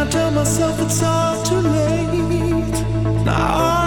I tell myself it's all too late? Now